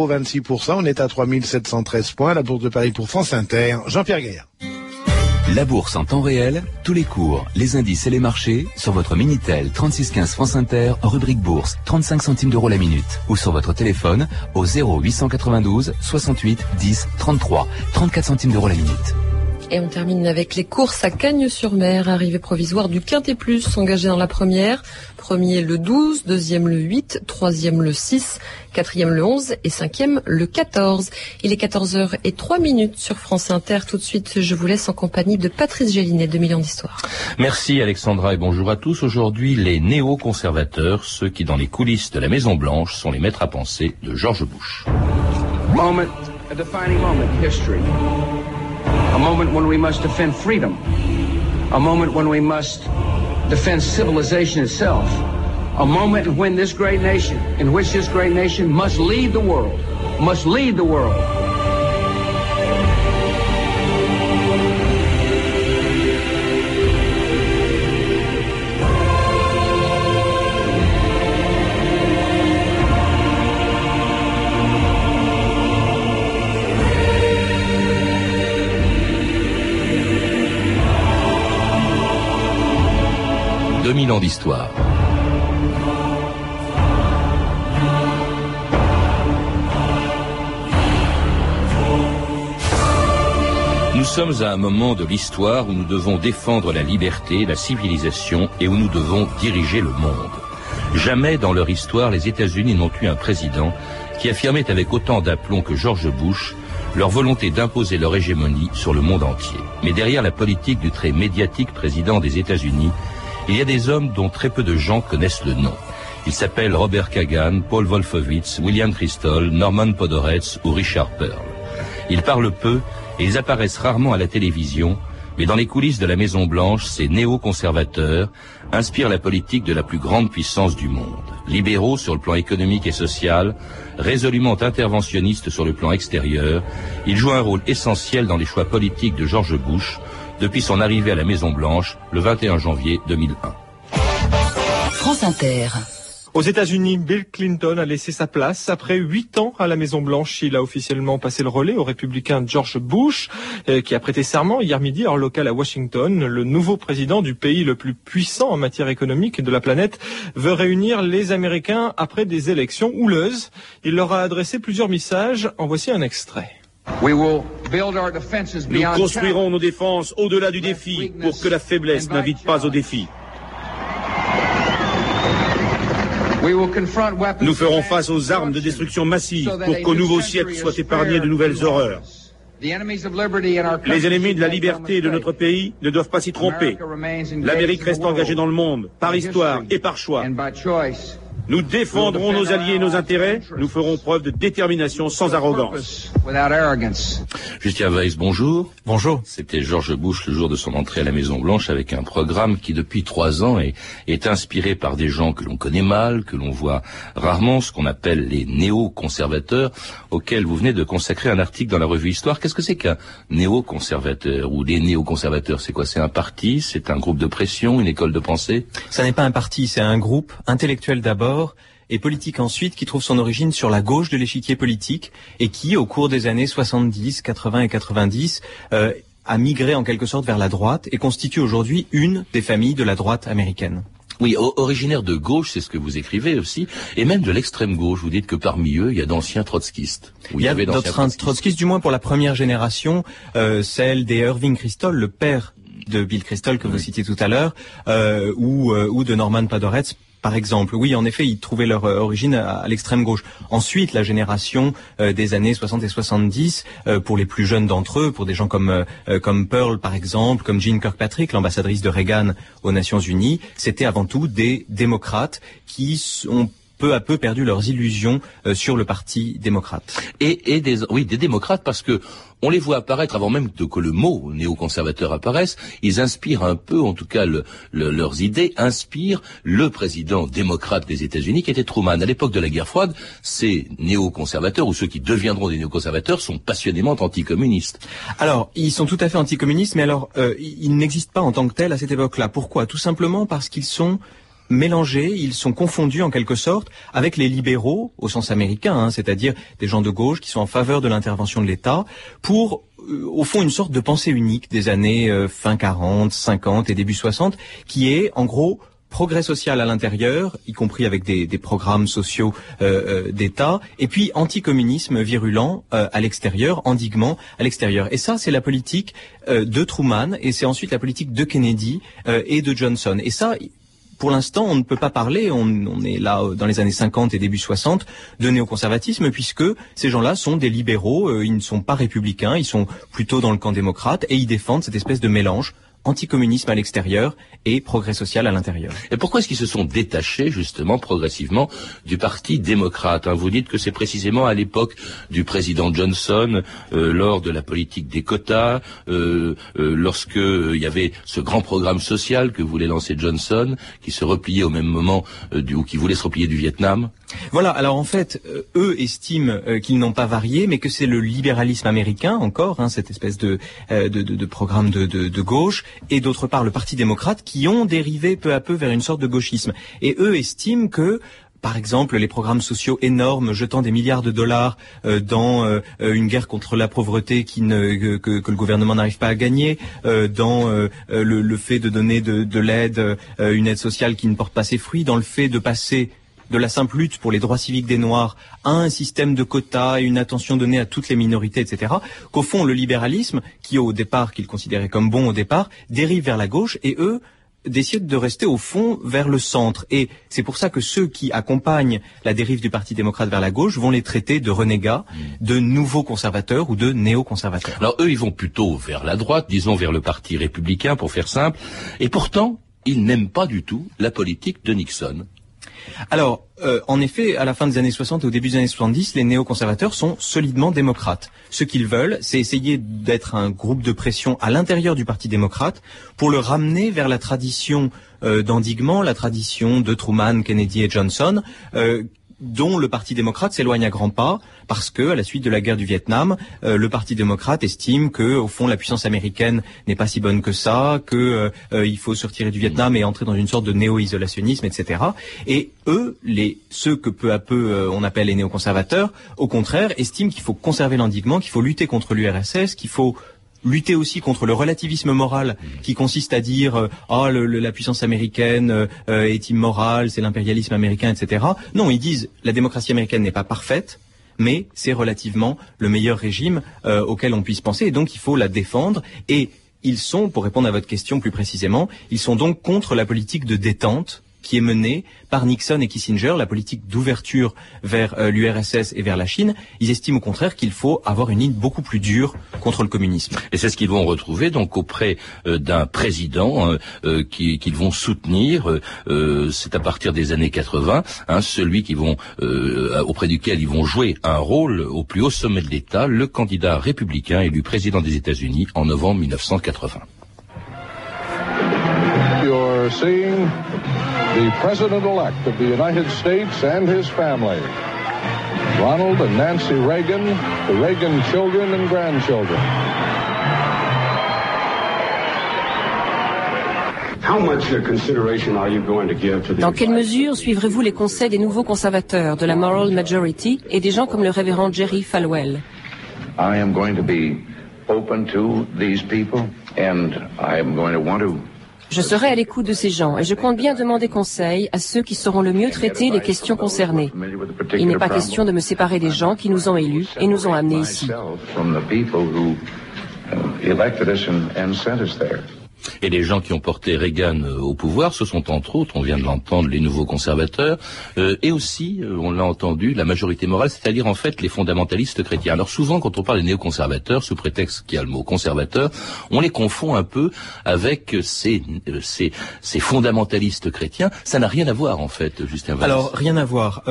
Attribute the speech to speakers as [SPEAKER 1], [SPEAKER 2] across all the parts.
[SPEAKER 1] Pro 26%, on est à 3713 points. La bourse de Paris pour France Inter. Jean-Pierre Gaillard.
[SPEAKER 2] La bourse en temps réel, tous les cours, les indices et les marchés sur votre Minitel 3615 France Inter, rubrique bourse, 35 centimes d'euros la minute. Ou sur votre téléphone au 0892 68 10 33, 34 centimes d'euros la minute.
[SPEAKER 3] Et on termine avec les courses à Cagnes-sur-Mer, arrivée provisoire du Quintet Plus, engagé dans la première. Premier le 12, deuxième le 8, troisième le 6, quatrième le 11 et cinquième le 14. Il est 14h et 3 minutes sur France Inter. Tout de suite, je vous laisse en compagnie de Patrice Gélinet de Millions d'Histoires.
[SPEAKER 4] Merci Alexandra et bonjour à tous. Aujourd'hui, les néo-conservateurs, ceux qui dans les coulisses de la Maison Blanche sont les maîtres à penser de George Bush.
[SPEAKER 5] Moment, a defining moment, history. A moment when we must defend freedom. A moment when we must defend civilization itself. A moment when this great nation, in which this great nation must lead the world, must lead the world.
[SPEAKER 4] D'histoire. Nous sommes à un moment de l'histoire où nous devons défendre la liberté, la civilisation et où nous devons diriger le monde. Jamais dans leur histoire les États-Unis n'ont eu un président qui affirmait avec autant d'aplomb que George Bush leur volonté d'imposer leur hégémonie sur le monde entier. Mais derrière la politique du très médiatique président des États-Unis, il y a des hommes dont très peu de gens connaissent le nom. Ils s'appellent Robert Kagan, Paul Wolfowitz, William Kristol, Norman Podhoretz ou Richard Pearl. Ils parlent peu et ils apparaissent rarement à la télévision, mais dans les coulisses de la Maison Blanche, ces néo-conservateurs inspirent la politique de la plus grande puissance du monde. Libéraux sur le plan économique et social, résolument interventionnistes sur le plan extérieur, ils jouent un rôle essentiel dans les choix politiques de George Bush, depuis son arrivée à la Maison Blanche le 21 janvier 2001.
[SPEAKER 6] France Inter.
[SPEAKER 7] Aux États-Unis, Bill Clinton a laissé sa place. Après huit ans à la Maison-Blanche, il a officiellement passé le relais au républicain George Bush, euh, qui a prêté serment hier midi, heure locale à Washington. Le nouveau président du pays le plus puissant en matière économique de la planète veut réunir les Américains après des élections houleuses. Il leur a adressé plusieurs messages. En voici un extrait.
[SPEAKER 8] Nous construirons nos défenses au-delà du défi pour que la faiblesse n'invite pas au défi. Nous ferons face aux armes de destruction massive pour qu'au nouveau siècle soient épargnées de nouvelles horreurs. Les ennemis de la liberté de notre pays ne doivent pas s'y tromper. L'Amérique reste engagée dans le monde, par histoire et par choix. Nous défendrons nos alliés et nos intérêts. Nous ferons preuve de détermination sans arrogance.
[SPEAKER 4] Justin Weiss, bonjour.
[SPEAKER 9] Bonjour.
[SPEAKER 4] C'était George Bush le jour de son entrée à la Maison Blanche avec un programme qui depuis trois ans est, est inspiré par des gens que l'on connaît mal, que l'on voit rarement, ce qu'on appelle les néo-conservateurs, auxquels vous venez de consacrer un article dans la revue Histoire. Qu'est-ce que c'est qu'un néo-conservateur ou des néo-conservateurs? C'est quoi? C'est un parti? C'est un groupe de pression? Une école de pensée?
[SPEAKER 9] Ça n'est pas un parti, c'est un groupe intellectuel d'abord et politique ensuite, qui trouve son origine sur la gauche de l'échiquier politique et qui, au cours des années 70, 80 et 90, euh, a migré en quelque sorte vers la droite et constitue aujourd'hui une des familles de la droite américaine.
[SPEAKER 4] Oui, originaire de gauche, c'est ce que vous écrivez aussi, et même de l'extrême gauche. Vous dites que parmi eux, il y a d'anciens trotskistes.
[SPEAKER 9] il y, a d'anciens trotskistes. du moins pour la première génération, euh, celle des Irving Kristol, le père de Bill Kristol que vous citiez tout à l'heure, euh, ou, euh, ou de Norman Padoretz, par exemple. Oui, en effet, ils trouvaient leur euh, origine à, l'extrême gauche. Ensuite, la génération euh, des années 60 et 70, euh, pour les plus jeunes d'entre eux, pour des gens comme comme Pearl par exemple, comme Jean Kirkpatrick, l'ambassadrice de Reagan aux Nations Unies, c'était avant tout des démocrates qui ont peu à peu perdu leurs illusions sur le parti démocrate.
[SPEAKER 4] Et, et des, oui, des démocrates parce que on les voit apparaître avant même que le mot néoconservateur apparaisse. Ils inspirent un peu, en tout cas, leurs idées inspirent le président démocrate des États-Unis, qui était Truman. À l'époque de la guerre froide, ces néoconservateurs ou ceux qui deviendront des néoconservateurs sont passionnément anticommunistes.
[SPEAKER 9] Alors, ils sont tout à fait anticommunistes, mais alors, euh, ils n'existent pas en tant que tels à cette époque-là. Pourquoi? Tout simplement parce qu'ils sont mélangés, ils sont confondus en quelque sorte avec les libéraux au sens américain, hein, c'est-à-dire des gens de gauche qui sont en faveur de l'intervention de l'État pour euh, au fond une sorte de pensée unique des années euh, fin 40, 50 et début 60 qui est en gros progrès social à l'intérieur, y compris avec des, programmes sociaux euh, euh, d'État, et puis anticommunisme virulent euh, à l'extérieur, endiguement à l'extérieur. Et ça, c'est la politique de Truman, et c'est ensuite la politique de Kennedy et de Johnson. Et ça, pour l'instant, on ne peut pas parler, on, est là dans les années 50 et début 60, de néoconservatisme, puisque ces gens-là sont des libéraux, ils ne sont pas républicains, ils sont plutôt dans le camp démocrate, et ils défendent cette espèce de mélange anticommunisme à l'extérieur et progrès social à l'intérieur.
[SPEAKER 4] Et pourquoi est-ce qu'ils se sont détachés justement progressivement du Parti démocrate hein? Vous dites que c'est précisément à l'époque du président Johnson, euh, lors de la politique des quotas, euh, euh, lorsque il y avait ce grand programme social que voulait lancer Johnson, qui se repliait au même moment du, ou qui voulait se replier du Vietnam.
[SPEAKER 9] Voilà. Alors en fait, eux estiment qu'ils n'ont pas varié, mais que c'est le libéralisme américain encore, hein, cette espèce de, de, de, de programme de, de gauche et d'autre part le Parti démocrate qui ont dérivé peu à peu vers une sorte de gauchisme. Et eux estiment que par exemple, les programmes sociaux énormes jetant des milliards de dollars euh, dans euh, une guerre contre la pauvreté qui ne, que, le gouvernement n'arrive pas à gagner, euh, dans le, fait de donner de, de l'aide, une aide sociale qui ne porte pas ses fruits, dans le fait de passer de la simple lutte pour les droits civiques des Noirs à un système de quotas et une attention donnée à toutes les minorités, etc., qu'au fond, le libéralisme, qui au départ, qu'ils considéraient comme bon au départ, dérive vers la gauche et eux, décident de rester au fond vers le centre. Et c'est pour ça que ceux qui accompagnent la dérive du Parti démocrate vers la gauche vont les traiter de renégats, mmh. de nouveaux conservateurs ou de néo-conservateurs.
[SPEAKER 4] Alors eux, ils vont plutôt vers la droite, disons vers le Parti républicain, pour faire simple. Et pourtant, ils n'aiment pas du tout la politique de Nixon.
[SPEAKER 9] Alors, euh, en effet, à la fin des années 60 et au début des années 70, les néoconservateurs sont solidement démocrates. Ce qu'ils veulent, c'est essayer d'être un groupe de pression à l'intérieur du Parti démocrate pour le ramener vers la tradition euh, d'endiguement, la tradition de Truman, Kennedy et Johnson, euh, dont le Parti démocrate s'éloigne à grands pas parce que, à la suite de la guerre du Vietnam, euh, le Parti démocrate estime que, au fond, la puissance américaine n'est pas si bonne que ça, que euh, euh, il faut se retirer du Vietnam et entrer dans une sorte de néo-isolationnisme, etc. Et eux, les ceux que peu à peu on appelle les néoconservateurs, au contraire, estiment qu'il faut conserver l'endiguement, qu'il faut lutter contre l'URSS, qu'il faut lutter aussi contre le relativisme moral qui consiste à dire ah la puissance américaine euh, euh, est immorale, c'est l'impérialisme américain, etc. Non, ils disent la démocratie américaine n'est pas parfaite, mais c'est relativement le meilleur régime auquel on puisse penser, et donc il faut la défendre. Et ils sont, pour répondre à votre question plus précisément, ils sont donc contre la politique de détente qui est menée par Nixon et Kissinger, la politique d'ouverture vers euh, l'URSS et vers la Chine, ils estiment au contraire qu'il faut avoir une ligne beaucoup plus dure contre le communisme.
[SPEAKER 4] Et c'est ce qu'ils vont retrouver donc auprès euh, d'un président euh, qu'ils vont soutenir. c'est à partir des années 80, hein, celui qui vont auprès duquel ils vont jouer un rôle au plus haut sommet de l'État, le candidat républicain élu président des États-Unis en novembre 1980.
[SPEAKER 10] The President-elect of the United States and his family. Ronald and Nancy Reagan, the Reagan children and grandchildren.
[SPEAKER 11] Dans quelle mesure suivrez-vous les conseils des nouveaux conservateurs, de la Moral Majority et des gens comme le révérend Jerry Falwell
[SPEAKER 10] I am going to be open to these people and I am going to want to
[SPEAKER 11] je serai à l'écoute de ces gens et je compte bien demander conseil à ceux qui sauront le mieux traiter les questions concernées. Il n'est pas question de me séparer des gens qui nous ont élus et nous ont amenés ici.
[SPEAKER 4] Et les gens qui ont porté Reagan euh, au pouvoir, ce sont entre autres, on vient de l'entendre, les nouveaux conservateurs, euh, et aussi, euh, on l'a entendu, la majorité morale, c'est-à-dire en fait les fondamentalistes chrétiens. Alors souvent, quand on parle des néoconservateurs, sous prétexte qu'il y a le mot conservateur, on les confond un peu avec ces, ces, ces fondamentalistes chrétiens. Ça n'a rien à voir en fait, Justin Valls.
[SPEAKER 9] Alors, rien à voir.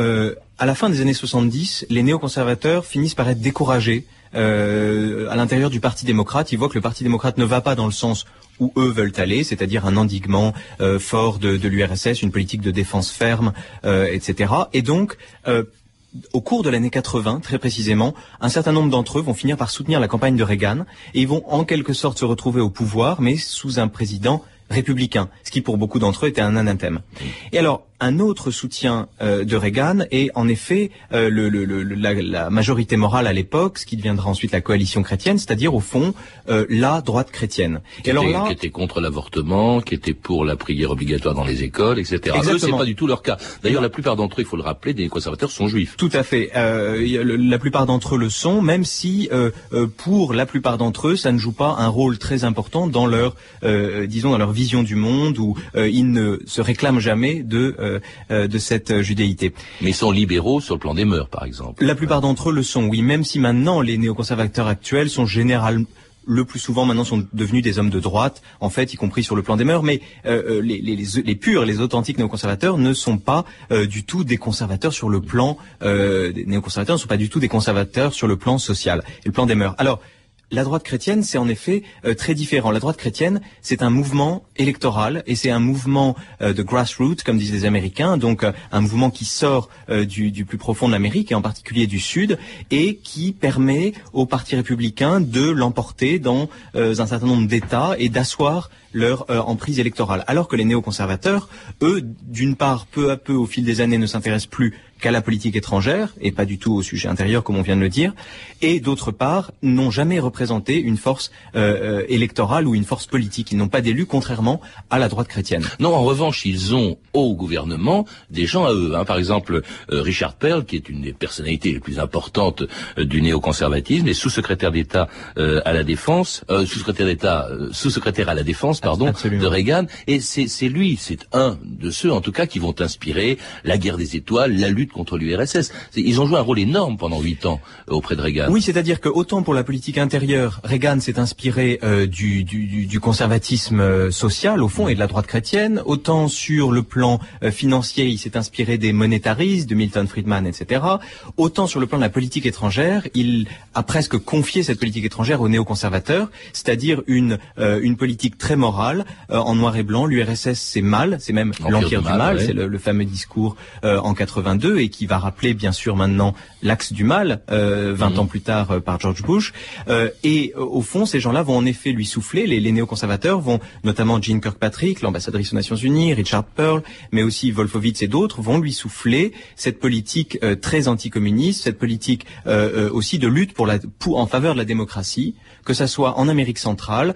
[SPEAKER 9] À la fin des années 70, les néoconservateurs finissent par être découragés euh, à l'intérieur du Parti démocrate. Ils voient que le Parti démocrate ne va pas dans le sens où eux veulent aller, c'est-à-dire un endiguement euh, fort de, de l'URSS, une politique de défense ferme, euh, etc. Et donc, au cours de l'année 80, très précisément, un certain nombre d'entre eux vont finir par soutenir la campagne de Reagan et ils vont en quelque sorte se retrouver au pouvoir, mais sous un président républicain, ce qui pour beaucoup d'entre eux était un anathème. Et alors, un autre soutien euh, de Reagan est en effet euh, le, la, majorité morale à l'époque, ce qui deviendra ensuite la coalition chrétienne, c'est-à-dire au fond euh, la droite chrétienne.
[SPEAKER 4] Qui, alors était, qui était contre l'avortement, qui était pour la prière obligatoire dans les écoles, etc. Eux, c'est pas du tout leur cas. D'ailleurs, la plupart d'entre eux, il faut le rappeler, des conservateurs sont juifs.
[SPEAKER 9] Tout à fait. la plupart d'entre eux le sont, même si pour la plupart d'entre eux, ça ne joue pas un rôle très important dans leur, disons, dans leur vision du monde, où ils ne se réclament jamais de euh, euh, de cette judéité.
[SPEAKER 4] Mais ils sont libéraux sur le plan des mœurs, par exemple.
[SPEAKER 9] La plupart d'entre eux le sont, oui, même si maintenant les néoconservateurs actuels sont généralement le plus souvent maintenant sont devenus des hommes de droite, en fait, y compris sur le plan des mœurs, mais euh, les, les, les, purs, les authentiques néoconservateurs ne sont pas du tout des conservateurs sur le plan euh, des néoconservateurs ne sont pas du tout des conservateurs sur le plan social et le plan des mœurs. Alors la droite chrétienne, c'est en effet euh, très différent. La droite chrétienne, c'est un mouvement électoral et c'est un mouvement euh, de grassroots, comme disent les Américains, donc euh, un mouvement qui sort du, du, plus profond de l'Amérique et en particulier du Sud et qui permet au Parti républicain de l'emporter dans un certain nombre d'États et d'asseoir leur emprise électorale. Alors que les néoconservateurs, eux, d'une part, peu à peu, au fil des années, ne s'intéressent plus qu'à la politique étrangère et pas du tout au sujet intérieur comme on vient de le dire, et d'autre part n'ont jamais représenté une force euh, euh, électorale ou une force politique. Ils n'ont pas d'élus contrairement à la droite chrétienne.
[SPEAKER 4] Non, en revanche, ils ont au gouvernement des gens à eux. Hein. Par exemple, euh, Richard Perle, qui est une des personnalités les plus importantes du néoconservatisme, est sous-secrétaire d'État à la défense, sous-secrétaire d'État, sous-secrétaire à la défense, pardon, de Reagan. Et c'est lui, c'est un de ceux en tout cas qui vont inspirer la guerre des étoiles, la lutte contre l'URSS. Ils ont joué un rôle énorme pendant huit ans euh, auprès de Reagan.
[SPEAKER 9] Oui, c'est-à-dire que autant pour la politique intérieure, Reagan s'est inspiré euh, du, du, du, conservatisme euh, social au fond et de la droite chrétienne, autant sur le plan financier, il s'est inspiré des monétaristes, de Milton Friedman, etc. Autant sur le plan de la politique étrangère, il a presque confié cette politique étrangère aux néoconservateurs, c'est-à-dire une une politique très morale en noir et blanc. L'URSS c'est mal, c'est même l'empire du mal, c'est le, le, fameux discours en 82 et qui va rappeler bien sûr maintenant l'axe du mal, euh, 20 mhm. ans plus tard euh, par George Bush. Euh, et euh, au fond, ces gens-là vont en effet lui souffler. Les, les néoconservateurs vont, notamment Jean Kirkpatrick, l'ambassadrice aux Nations Unies, Richard Pearl, mais aussi Wolfowitz et d'autres, vont lui souffler cette politique euh, très anticommuniste, cette politique aussi de lutte pour la, pour, en faveur de la démocratie, que ça soit en Amérique centrale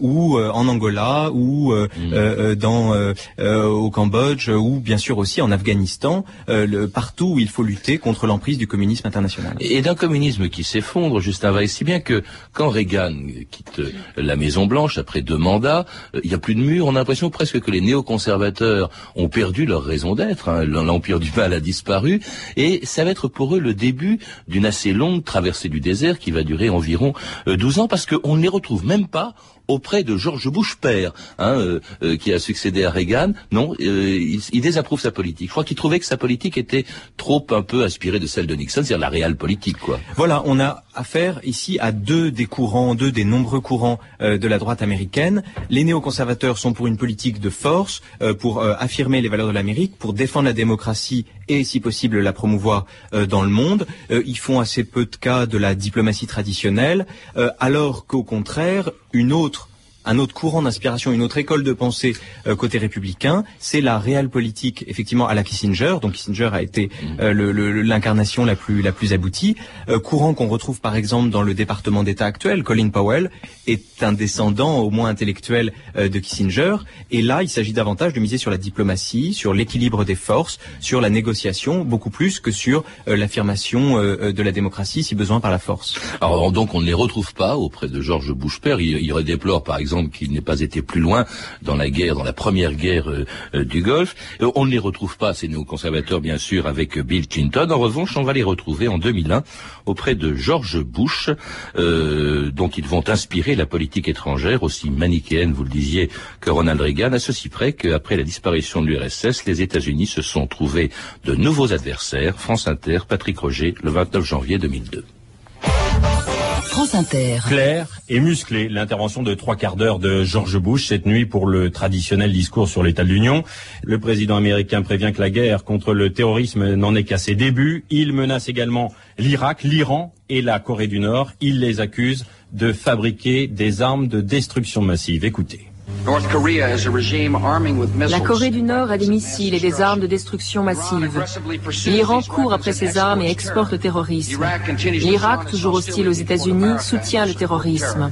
[SPEAKER 9] ou en Angola ou mhm. dans au Cambodge ou bien sûr aussi en Afghanistan, le, partout où il faut lutter contre l'emprise du communisme international.
[SPEAKER 4] Et d'un communisme qui s'effondre, Justin Weiss, si bien que quand Reagan quitte la Maison Blanche après deux mandats, euh, il n'y a plus de mur. On a l'impression presque que les néoconservateurs ont perdu leur raison d'être. Hein. L'empire du mal a disparu, et ça va être pour eux le début d'une assez longue traversée du désert qui va durer environ 12 euh, ans, parce qu'on ne les retrouve même pas auprès de George Bush père, hein, euh, euh, qui a succédé à Reagan. Non, euh, il, désapprouve sa politique. Je crois qu'il trouvait que sa politique était trop un peu aspirée de celle de Nixon, c'est-à-dire la réelle politique, quoi.
[SPEAKER 9] Voilà, on a affaire ici à deux des courants, deux des nombreux courants de la droite américaine. Les néoconservateurs sont pour une politique de force, pour affirmer les valeurs de l'Amérique, pour défendre la démocratie et, si possible, la promouvoir dans le monde. ils font assez peu de cas de la diplomatie traditionnelle, alors qu'au contraire, une autre un autre courant d'inspiration, une autre école de pensée euh, côté républicain, c'est la réelle politique, effectivement, à la Kissinger. Donc Kissinger a été mmh. euh, l'incarnation la plus la plus aboutie. Euh, courant qu'on retrouve par exemple dans le département d'État actuel. Colin Powell est un descendant, au moins intellectuel, de Kissinger. Et là, il s'agit davantage de miser sur la diplomatie, sur l'équilibre des forces, sur la négociation, beaucoup plus que sur l'affirmation de la démocratie, si besoin, par la force.
[SPEAKER 4] Alors donc on ne les retrouve pas auprès de George Bush père. Il, il redéplore par exemple qu'il n'ait pas été plus loin dans la guerre, dans la première guerre euh, euh, du Golfe. Euh, on ne les retrouve pas, ces néoconservateurs, bien sûr, avec Bill Clinton. En revanche, on va les retrouver en 2001 auprès de George Bush, dont ils vont inspirer la politique étrangère, aussi manichéenne, vous le disiez, que Ronald Reagan, à ceci près qu'après la disparition de l'URSS, les États-Unis se sont trouvés de nouveaux adversaires. France Inter, Patrick Roger, le 29 janvier 2002.
[SPEAKER 12] Claire et musclée, l'intervention de trois quarts d'heure de George Bush cette nuit pour le traditionnel discours sur l'état de l'Union. Le président américain prévient que la guerre contre le terrorisme n'en est qu'à ses débuts. Il menace également l'Irak, l'Iran et la Corée du Nord. Il les accuse de fabriquer des armes de destruction massive. Écoutez.
[SPEAKER 11] La Corée du Nord a des missiles et des armes de destruction massive. L'Iran court après ces armes et exporte le terrorisme. L'Irak, toujours hostile aux États-Unis, soutient le terrorisme.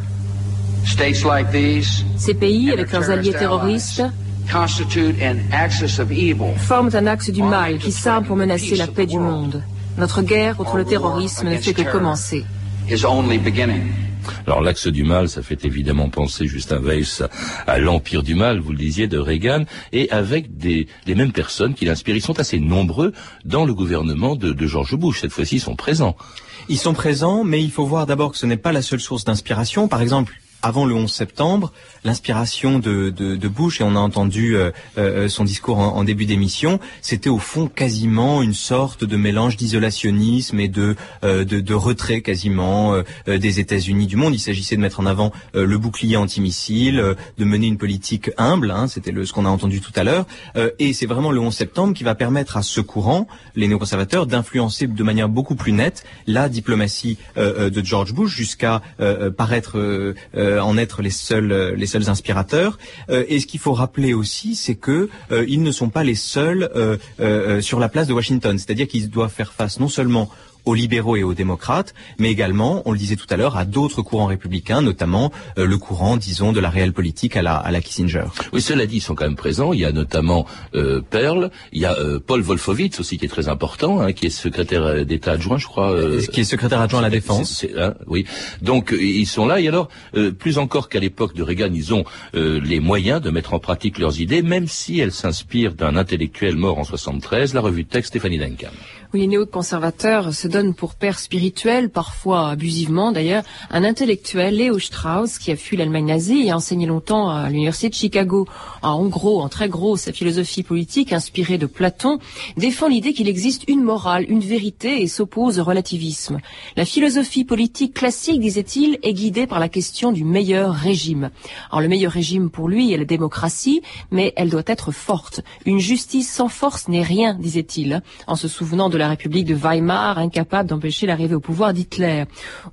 [SPEAKER 11] Ces pays, avec leurs alliés terroristes, forment un axe du mal qui s'arme pour menacer la paix du monde. Notre guerre contre le terrorisme ne fait que commencer.
[SPEAKER 4] Alors l'axe du mal, ça fait évidemment penser Justin Weiss à l'empire du mal, vous le disiez, de Reagan, et avec des, les mêmes personnes qui l'inspirent. Ils sont assez nombreux dans le gouvernement de, de George Bush. Cette fois-ci, ils sont présents.
[SPEAKER 9] Ils sont présents, mais il faut voir d'abord que ce n'est pas la seule source d'inspiration. Par exemple, avant le 11 septembre, l'inspiration de, Bush, et on a entendu euh, euh, son discours en, début d'émission, c'était au fond quasiment une sorte de mélange d'isolationnisme et de, euh, retrait quasiment des États-Unis du monde. Il s'agissait de mettre en avant le bouclier antimissile, de mener une politique humble, hein, c'était ce qu'on a entendu tout à l'heure, et c'est vraiment le 11 septembre qui va permettre à ce courant, les néoconservateurs, d'influencer de manière beaucoup plus nette la diplomatie de George Bush jusqu'à paraître en être les seuls les seuls inspirateurs. Euh, et ce qu'il faut rappeler aussi, c'est que euh, ils ne sont pas les seuls euh, sur la place de Washington. C'est-à-dire qu'ils doivent faire face non seulement aux libéraux et aux démocrates, mais également, on le disait tout à l'heure, à d'autres courants républicains, notamment euh, le courant, disons, de la réelle politique à la, à la Kissinger.
[SPEAKER 4] Oui, cela dit, ils sont quand même présents. Il y a notamment euh, Perle, il y a euh, Paul Wolfowitz aussi qui est très important, hein, qui est secrétaire d'État adjoint, je crois.
[SPEAKER 9] Euh, qui est secrétaire adjoint à la défense.
[SPEAKER 4] Hein, oui. Donc ils sont là. Et alors, plus encore qu'à l'époque de Reagan, ils ont les moyens de mettre en pratique leurs idées, même si elles s'inspirent d'un intellectuel mort en 73, la revue de texte Stéphanie Duncan.
[SPEAKER 11] Oui, les néoconservateurs se donnent pour père spirituel, parfois abusivement d'ailleurs, un intellectuel, Léo Strauss, qui a fui l'Allemagne nazie et a enseigné longtemps à l'université de Chicago. En gros, en très gros, sa philosophie politique, inspirée de Platon, défend l'idée qu'il existe une morale, une vérité et s'oppose au relativisme. La philosophie politique classique, disait-il, est guidée par la question du meilleur régime. Alors le meilleur régime pour lui est la démocratie, mais elle doit être forte. Une justice sans force n'est rien, disait-il, en se souvenant de la République de Weimar, incapable d'empêcher l'arrivée au pouvoir d'Hitler.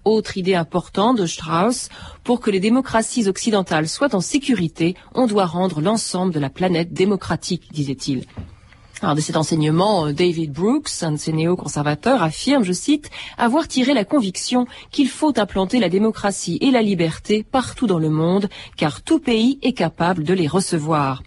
[SPEAKER 11] Autre idée importante de Strauss, pour que les démocraties occidentales soient en sécurité, on doit rendre l'ensemble de la planète démocratique, disait-il. Alors de cet enseignement, euh, David Brooks, un de ces néoconservateurs, affirme, je cite, avoir tiré la conviction qu'il faut implanter la démocratie et la liberté partout dans le monde, car tout pays est capable de les recevoir.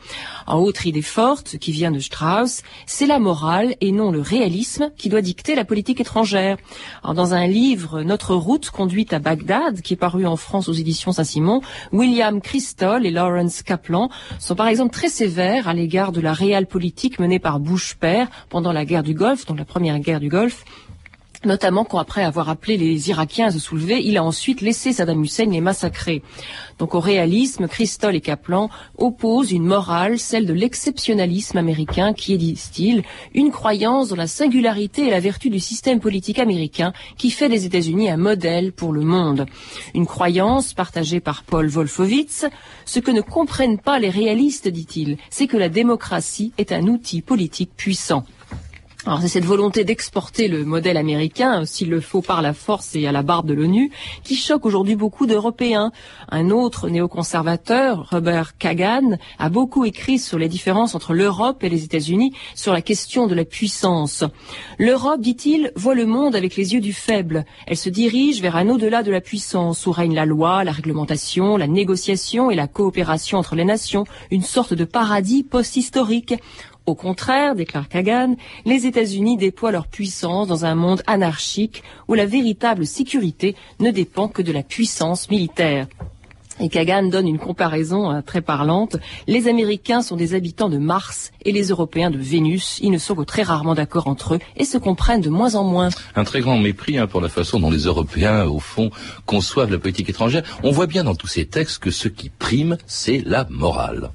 [SPEAKER 11] En autre idée forte, qui vient de Strauss, c'est la morale et non le réalisme qui doit dicter la politique étrangère. Alors, dans un livre, Notre route conduite à Bagdad, qui est paru en France aux éditions Saint-Simon, William Christol et Lawrence Kaplan sont par exemple très sévères à l'égard de la réelle politique menée par Bush père pendant la guerre du Golfe, donc la première guerre du Golfe, notamment quand après avoir appelé les Irakiens à se soulever, il a ensuite laissé Saddam Hussein les massacrer. Donc au réalisme, Christol et Kaplan opposent une morale, celle de l'exceptionnalisme américain, qui est, disent-ils, une croyance dans la singularité et la vertu du système politique américain qui fait des États-Unis un modèle pour le monde. Une croyance partagée par Paul Wolfowitz. Ce que ne comprennent pas les réalistes, dit-il, c'est que la démocratie est un outil politique puissant. Alors c'est cette volonté d'exporter le modèle américain, s'il le faut par la force et à la barbe de l'ONU, qui choque aujourd'hui beaucoup d'Européens. Un autre néoconservateur, Robert Kagan, a beaucoup écrit sur les différences entre l'Europe et les États-Unis sur la question de la puissance. L'Europe, dit-il, voit le monde avec les yeux du faible. Elle se dirige vers un au-delà de la puissance où règne la loi, la réglementation, la négociation et la coopération entre les nations, une sorte de paradis post-historique. Au contraire, déclare Kagan, les États-Unis déploient leur puissance dans un monde anarchique où la véritable sécurité ne dépend que de la puissance militaire. Et Kagan donne une comparaison hein, très parlante. Les Américains sont des habitants de Mars et les Européens de Vénus. Ils ne sont que très rarement d'accord entre eux et se comprennent de moins en moins.
[SPEAKER 4] Un très grand mépris hein, pour la façon dont les Européens, au fond, conçoivent la politique étrangère. On voit bien dans tous ces textes que ce qui prime, c'est la morale.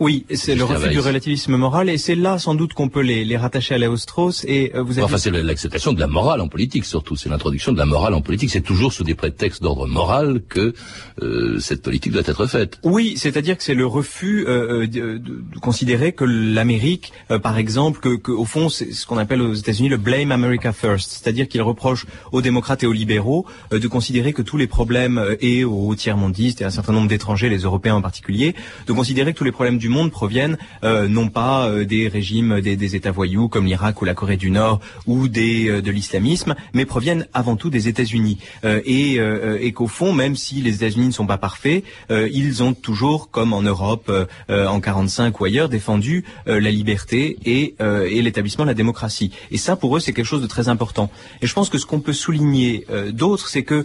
[SPEAKER 9] Oui, c'est le refus du relativisme moral, et c'est là sans doute qu'on peut les, les rattacher à Léo-Strauss. Et
[SPEAKER 4] euh, vous avez... Enfin, c'est l'acceptation de la morale en politique, surtout. C'est l'introduction de la morale en politique. C'est toujours sous des prétextes d'ordre moral que euh, cette politique doit être faite.
[SPEAKER 9] Oui, c'est-à-dire que c'est le refus euh, de, de, considérer que l'Amérique, par exemple, que, que, au fond, c'est ce qu'on appelle aux États-Unis le blame America first, c'est-à-dire qu'il reproche aux démocrates et aux libéraux de considérer que tous les problèmes et aux tiers-mondistes et à un certain nombre d'étrangers, les Européens en particulier, de considérer que tous les problèmes du monde proviennent euh, non pas euh, des régimes des, des, États voyous comme l'Irak ou la Corée du Nord ou des, euh, de l'islamisme, mais proviennent avant tout des États-Unis. et, et qu'au fond, même si les États-Unis ne sont pas parfaits, ils ont toujours, comme en Europe en 45 ou ailleurs, défendu la liberté et, et l'établissement de la démocratie. Et ça, pour eux, c'est quelque chose de très important. Et je pense que ce qu'on peut souligner d'autre, c'est que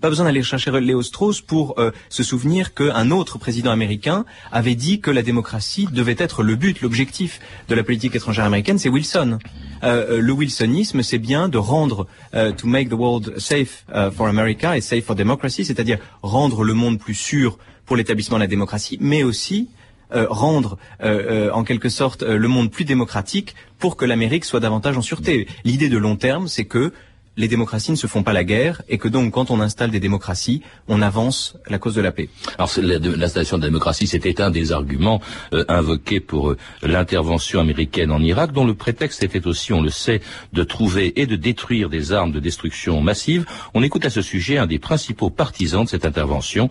[SPEAKER 9] pas besoin d'aller chercher Léo Strauss pour se souvenir qu'un autre président américain avait dit que la démocratie devait être le but, l'objectif de la politique étrangère américaine, c'est Wilson. Euh, euh, le wilsonisme, c'est bien de rendre, euh, to make the world safe for America et safe for democracy, c'est-à-dire rendre le monde plus sûr pour l'établissement de la démocratie, mais aussi rendre en quelque sorte le monde plus démocratique pour que l'Amérique soit davantage en sûreté. L'idée de long terme, c'est que les démocraties ne se font pas la guerre et que donc quand on installe des démocraties, on avance la cause de la paix.
[SPEAKER 4] Alors l'installation de la démocratie, c'était un des arguments euh, invoqués pour euh, l'intervention américaine en Irak, dont le prétexte était aussi, on le sait, de trouver et de détruire des armes de destruction massive. On écoute à ce sujet un des principaux partisans de cette intervention,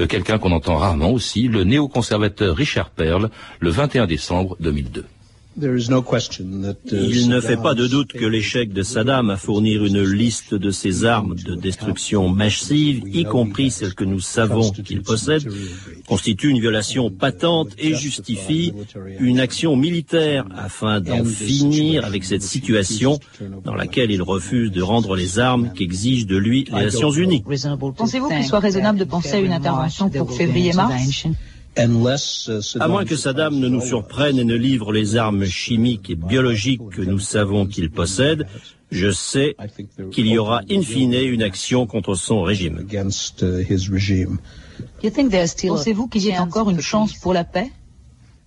[SPEAKER 4] euh, quelqu'un qu'on entend rarement aussi, le néoconservateur Richard Perle, le 21 décembre 2002.
[SPEAKER 13] Uh, Il ne fait pas de doute que l'échec de Saddam à fournir une liste de ses armes de destruction massive, y compris celles que nous savons qu'il possède, constitue une violation patente et justifie une action. militaire afin d'en finir avec cette situation dans laquelle il refuse de rendre les armes qu'exigent de lui les Nations Unies.
[SPEAKER 14] Pensez-vous qu'il soit raisonnable de penser à une intervention pour février-mars
[SPEAKER 13] Uh, à moins que Saddam ne nous surprenne et ne livre les armes chimiques et biologiques que nous savons qu'il possède, je sais qu'il y aura in fine une action contre son régime. Uh,
[SPEAKER 14] Pensez-vous qu'il y ait encore une chance pour la paix?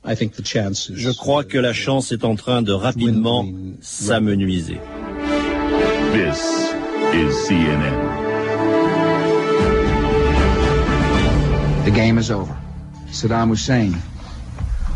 [SPEAKER 13] Je crois que la chance est en train de rapidement s'amenuiser. This is CNN.
[SPEAKER 5] The game is over. Saddam Hussein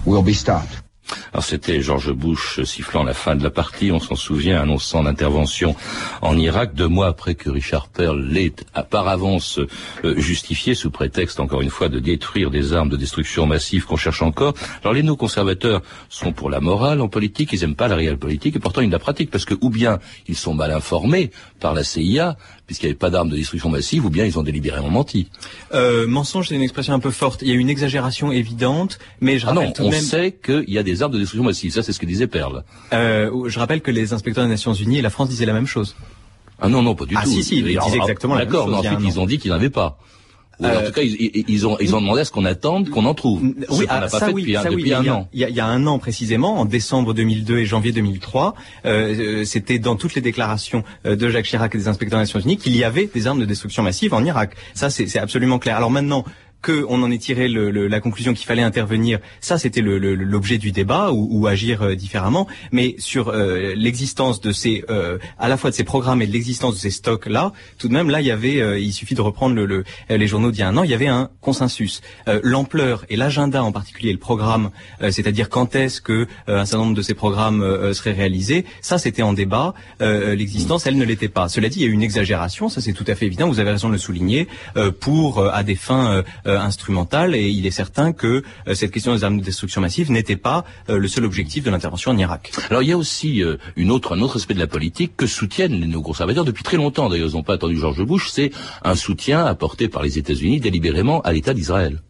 [SPEAKER 5] will be stopped.
[SPEAKER 4] Alors c'était George Bush sifflant la fin de la partie, on s'en souvient, annonçant l'intervention en Irak deux mois après que Richard Pearl l'ait par avance euh, justifié sous prétexte encore une fois de détruire des armes de destruction massive qu'on cherche encore. Alors les néo-conservateurs sont pour la morale en politique, ils n'aiment pas la réelle politique et pourtant ils la pratiquent parce que ou bien ils sont mal informés par la CIA, puisqu'il n'y avait pas d'armes de destruction massive, ou bien ils ont délibérément menti.
[SPEAKER 9] Euh, mensonge, c'est une expression un peu forte. Il y a une exagération évidente, mais je
[SPEAKER 4] ah
[SPEAKER 9] rappelle
[SPEAKER 4] non, on sait qu'il y a des armes de destruction massive. Ça, c'est ce que disait Perle.
[SPEAKER 9] Euh, je rappelle que les inspecteurs des Nations Unies et la France disaient la même chose.
[SPEAKER 4] Ah non, non, pas du
[SPEAKER 9] ah,
[SPEAKER 4] tout. Ah
[SPEAKER 9] si, si, ils disaient exactement la même chose.
[SPEAKER 4] D'accord, mais ensuite ils ont dit qu'ils n'avaient pas. Euh, en tout cas, ils, ont, ils ont demandé à ce qu'on attende, qu'on en trouve.
[SPEAKER 9] Oui, ah, pas ça, fait oui, depuis, ça, oui, un an. Il y, a, il y, a, un an précisément, en décembre 2002 et janvier 2003, euh, euh, c'était dans toutes les déclarations euh, de Jacques Chirac et des inspecteurs des Nations Unies qu'il y avait des armes de destruction massive en Irak. Ça, c'est absolument clair. Alors maintenant, qu'on en ait tiré le, le, la conclusion qu'il fallait intervenir, ça c'était l'objet du débat ou, ou agir euh, différemment. Mais sur euh, l'existence de ces, euh, à la fois de ces programmes et de l'existence de ces stocks là, tout de même là il y avait, il suffit de reprendre le, les journaux d'il y a un an, il y avait un consensus. L'ampleur et l'agenda en particulier, le programme, c'est-à-dire quand est-ce que un certain nombre de ces programmes seraient réalisés, ça c'était en débat. l'existence elle ne l'était pas. Cela dit, il y a eu une exagération, ça c'est tout à fait évident. Vous avez raison de le souligner pour à des fins euh, instrumentale et il est certain que euh, cette question des armes de destruction massive n'était pas euh, le seul objectif de l'intervention en Irak.
[SPEAKER 4] Alors il y a aussi une autre, un autre aspect de la politique que soutiennent les néoconservateurs depuis très longtemps. D'ailleurs, ils n'ont pas attendu George Bush. C'est un soutien apporté par les États-Unis délibérément à l'État d'Israël.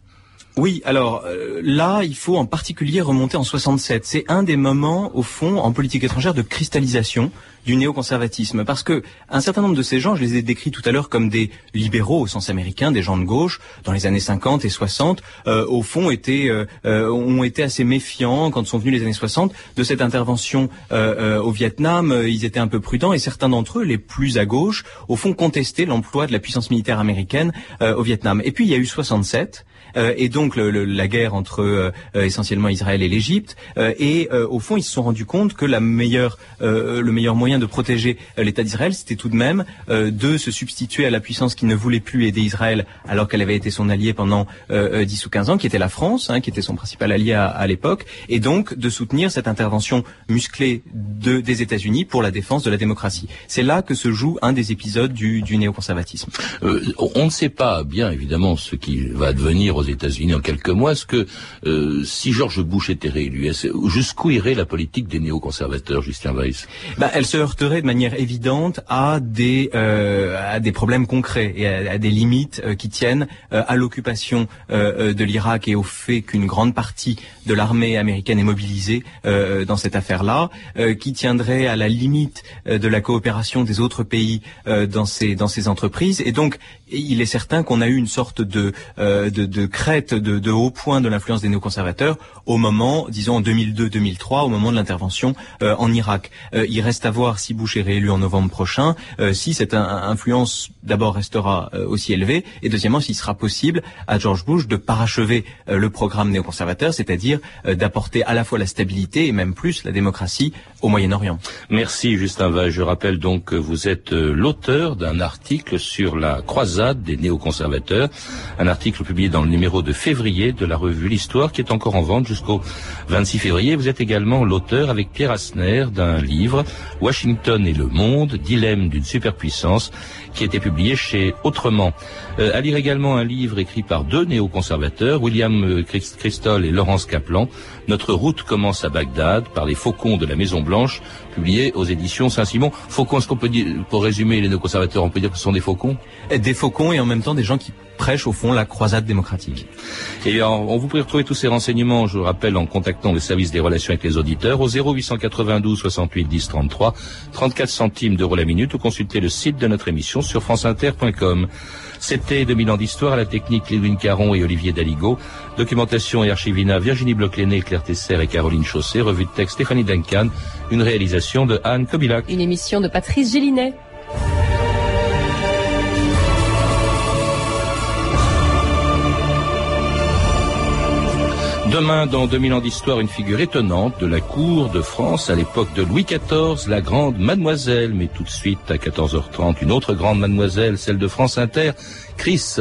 [SPEAKER 9] Oui, alors là, il faut en particulier remonter en 67. C'est un des moments, au fond, en politique étrangère de cristallisation du néoconservatisme. Parce que un certain nombre de ces gens, je les ai décrits tout à l'heure comme des libéraux au sens américain, des gens de gauche, dans les années 50 et 60, euh, au fond étaient, euh, euh, ont été assez méfiants quand sont venus les années 60 de cette intervention au Vietnam. Ils étaient un peu prudents et certains d'entre eux, les plus à gauche, au fond contestaient l'emploi de la puissance militaire américaine au Vietnam. Et puis il y a eu 67 et donc la guerre entre essentiellement Israël et l'Égypte. et au fond, ils se sont rendus compte que la meilleure, le meilleur moyen de protéger l'État d'Israël, c'était tout de même de se substituer à la puissance qui ne voulait plus aider Israël alors qu'elle avait été son allié pendant 10 ou 15 ans, qui était la France, hein, qui était son principal allié à, à l'époque, et donc de soutenir cette intervention musclée de, des États-Unis pour la défense de la démocratie. C'est là que se joue un des épisodes du, du néoconservatisme.
[SPEAKER 4] Euh, on ne sait pas bien évidemment ce qui va advenir aux États-Unis en quelques mois. Est-ce que euh, si George Bush était réélu, jusqu'où irait la politique des néoconservateurs, Justin Weiss?
[SPEAKER 9] Bah, Elle se heurterait de manière évidente à des euh, à des problèmes concrets et à, des limites euh, qui tiennent euh, à l'occupation euh, de l'Irak et au fait qu'une grande partie de l'armée américaine est mobilisée dans cette affaire-là, qui tiendrait à la limite de la coopération des autres pays dans ces dans ces entreprises. Et donc, il est certain qu'on a eu une sorte de de, de crête de, de haut point de l'influence des néoconservateurs au moment, disons en 2002-2003, au moment de l'intervention en Irak. il reste à voir si Bush est réélu en novembre prochain, si cette influence d'abord restera aussi élevée, et deuxièmement s'il sera possible à George Bush de parachever euh, le programme néoconservateur, c'est-à-dire euh, d'apporter à la fois la stabilité et même plus la démocratie au Moyen-Orient.
[SPEAKER 4] Merci Justin. Je rappelle donc que vous êtes euh, l'auteur d'un article sur la croisade des néoconservateurs, un article publié dans le numéro de février de la revue L'Histoire qui est encore en vente jusqu'au 26 février. Vous êtes également l'auteur avec Pierre Asner d'un livre Washington et le monde, dilemme d'une superpuissance qui a été publié chez Autrement. Euh, à lire également un livre écrit par deux néoconservateurs, William euh, Christol et Laurence Kaplan, Notre route commence à Bagdad, par les faucons de la Maison Blanche, publié aux éditions Saint-Simon. Faucons, est-ce qu'on peut dire, pour résumer les néoconservateurs, on peut dire que ce sont des faucons?
[SPEAKER 9] Des faucons et en même temps des gens qui prêchent au fond la croisade démocratique.
[SPEAKER 4] Et on vous pouvez retrouver tous ces renseignements, je rappelle, en contactant le service des relations avec les auditeurs au 0892 68 10 33, 34 centimes d'euros la minute ou consulter le site de notre émission sur franceinter.com. C'était 2000 ans d'histoire à la technique Lévin Caron et Olivier Daligo. Documentation et archivina Virginie bloch Claire Tesser et Caroline Chausset. Revue de texte Stéphanie Duncan. Une réalisation de Anne Kobilac.
[SPEAKER 11] Une émission de Patrice Gélinet.
[SPEAKER 4] Demain, dans 2000 ans d'histoire, une figure étonnante de la cour de France à l'époque de Louis XIV, la grande mademoiselle. Mais tout de suite, à 14h30, une autre grande mademoiselle, celle de France Inter, Chris.